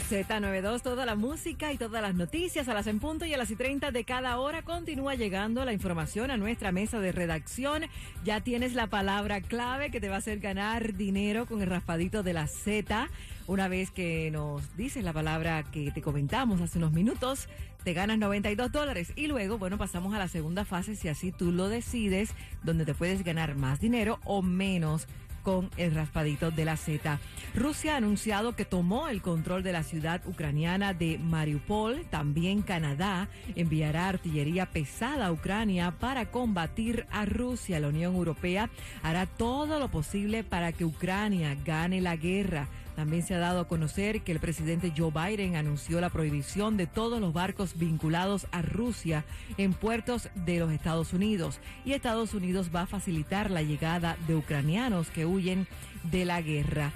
Z92, toda la música y todas las noticias a las en punto y a las y 30 de cada hora continúa llegando la información a nuestra mesa de redacción. Ya tienes la palabra clave que te va a hacer ganar dinero con el raspadito de la Z. Una vez que nos dices la palabra que te comentamos hace unos minutos, te ganas 92 dólares. Y luego, bueno, pasamos a la segunda fase si así tú lo decides, donde te puedes ganar más dinero o menos con el raspadito de la Z. Rusia ha anunciado que tomó el control de la ciudad ucraniana de Mariupol. También Canadá enviará artillería pesada a Ucrania para combatir a Rusia. La Unión Europea hará todo lo posible para que Ucrania gane la guerra. También se ha dado a conocer que el presidente Joe Biden anunció la prohibición de todos los barcos vinculados a Rusia en puertos de los Estados Unidos y Estados Unidos va a facilitar la llegada de ucranianos que huyen de la guerra.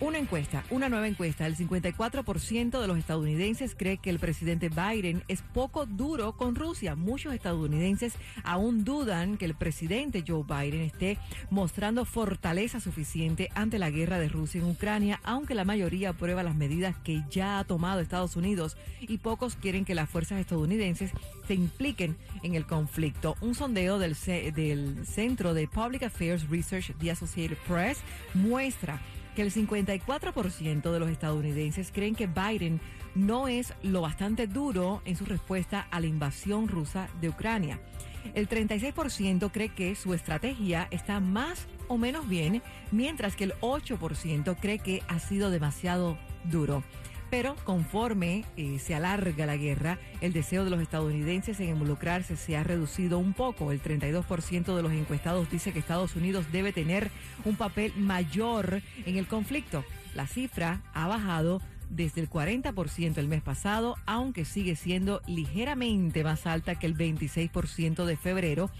Una encuesta, una nueva encuesta, el 54% de los estadounidenses cree que el presidente Biden es poco duro con Rusia. Muchos estadounidenses aún dudan que el presidente Joe Biden esté mostrando fortaleza suficiente ante la guerra de Rusia en Ucrania, aunque la mayoría aprueba las medidas que ya ha tomado Estados Unidos y pocos quieren que las fuerzas estadounidenses se impliquen en el conflicto. Un sondeo del, del Centro de Public Affairs Research de Associated Press muestra que el 54% de los estadounidenses creen que Biden no es lo bastante duro en su respuesta a la invasión rusa de Ucrania. El 36% cree que su estrategia está más o menos bien, mientras que el 8% cree que ha sido demasiado duro. Pero conforme eh, se alarga la guerra, el deseo de los estadounidenses en involucrarse se ha reducido un poco. El 32% de los encuestados dice que Estados Unidos debe tener un papel mayor en el conflicto. La cifra ha bajado desde el 40% el mes pasado, aunque sigue siendo ligeramente más alta que el 26% de febrero,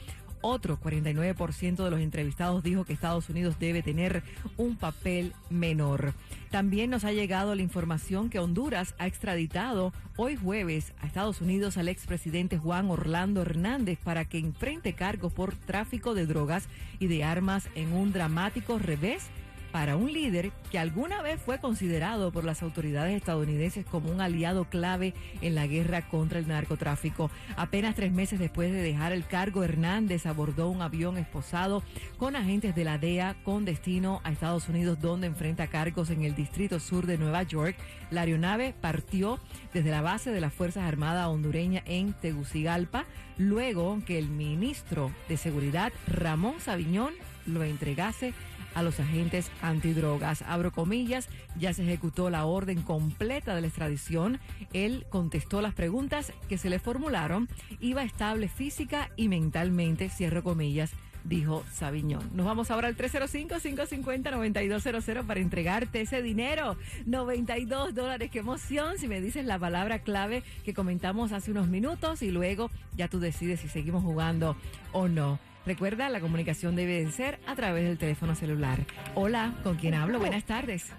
otro 49% de los entrevistados dijo que Estados Unidos debe tener un papel menor. También nos ha llegado la información que Honduras ha extraditado hoy jueves a Estados Unidos al expresidente Juan Orlando Hernández para que enfrente cargos por tráfico de drogas y de armas en un dramático revés para un líder que alguna vez fue considerado por las autoridades estadounidenses como un aliado clave en la guerra contra el narcotráfico. Apenas tres meses después de dejar el cargo, Hernández abordó un avión esposado con agentes de la DEA con destino a Estados Unidos, donde enfrenta cargos en el distrito sur de Nueva York. La aeronave partió desde la base de las Fuerzas Armadas hondureña en Tegucigalpa, luego que el ministro de Seguridad, Ramón Sabiñón, lo entregase a los agentes antidrogas. Abro comillas, ya se ejecutó la orden completa de la extradición. Él contestó las preguntas que se le formularon, iba estable física y mentalmente, cierro comillas dijo Sabiñón. Nos vamos ahora al 305-550-9200 para entregarte ese dinero. 92 dólares, qué emoción. Si me dices la palabra clave que comentamos hace unos minutos y luego ya tú decides si seguimos jugando o no. Recuerda, la comunicación debe de ser a través del teléfono celular. Hola, ¿con quién hablo? Buenas tardes.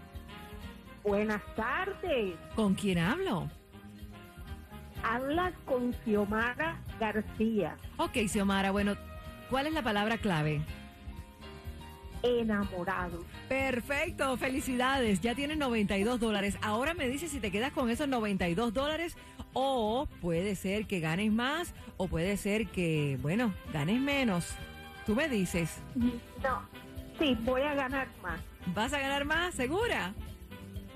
Buenas tardes. ¿Con quién hablo? Habla con Xiomara García. Ok, Xiomara, bueno, ¿cuál es la palabra clave? Enamorado. Perfecto, felicidades. Ya tienes 92 dólares. Ahora me dices si te quedas con esos 92 dólares o puede ser que ganes más o puede ser que, bueno, ganes menos. Tú me dices. No, sí, voy a ganar más. ¿Vas a ganar más? ¿Segura?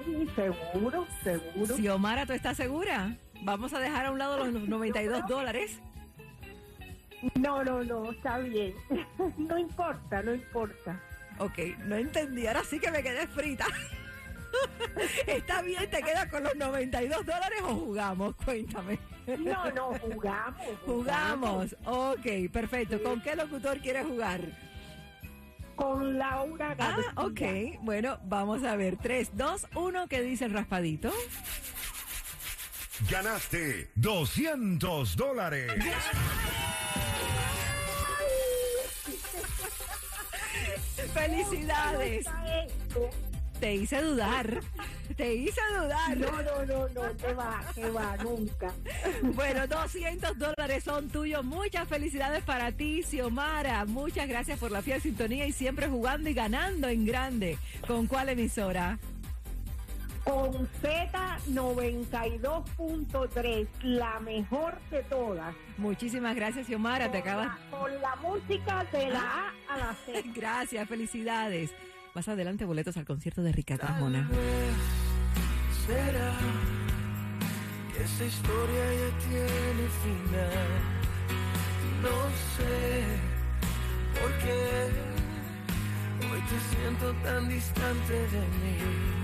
Sí, seguro, seguro. Si Omara, ¿tú estás segura? Vamos a dejar a un lado los 92 dólares. No, no, no, está bien. No importa, no importa. Ok, no entendí. Ahora sí que me quedé frita. ¿Está bien? ¿Te quedas con los 92 dólares o jugamos? Cuéntame. No, no, jugamos. Jugamos. Ok, perfecto. ¿Con qué locutor quieres jugar? Con Laura Ah, García. ok. Bueno, vamos a ver. 3, 2, 1, ¿qué dice el raspadito? Ganaste 200 dólares. ¡Felicidades! Te hice dudar. Te hice dudar. No, no, no, no, que va, que va, nunca. Bueno, 200 dólares son tuyos. Muchas felicidades para ti, Xiomara. Muchas gracias por la fiel sintonía y siempre jugando y ganando en grande. ¿Con cuál emisora? Con Z92.3, la mejor de todas. Muchísimas gracias, Xiomara. Te Con acabas. la- Con la música de la A a la Z. Gracias, felicidades. Más adelante, boletos al concierto de Ricardo Arjona. será que esta historia ya tiene final. No sé por qué hoy te siento tan distante de mí.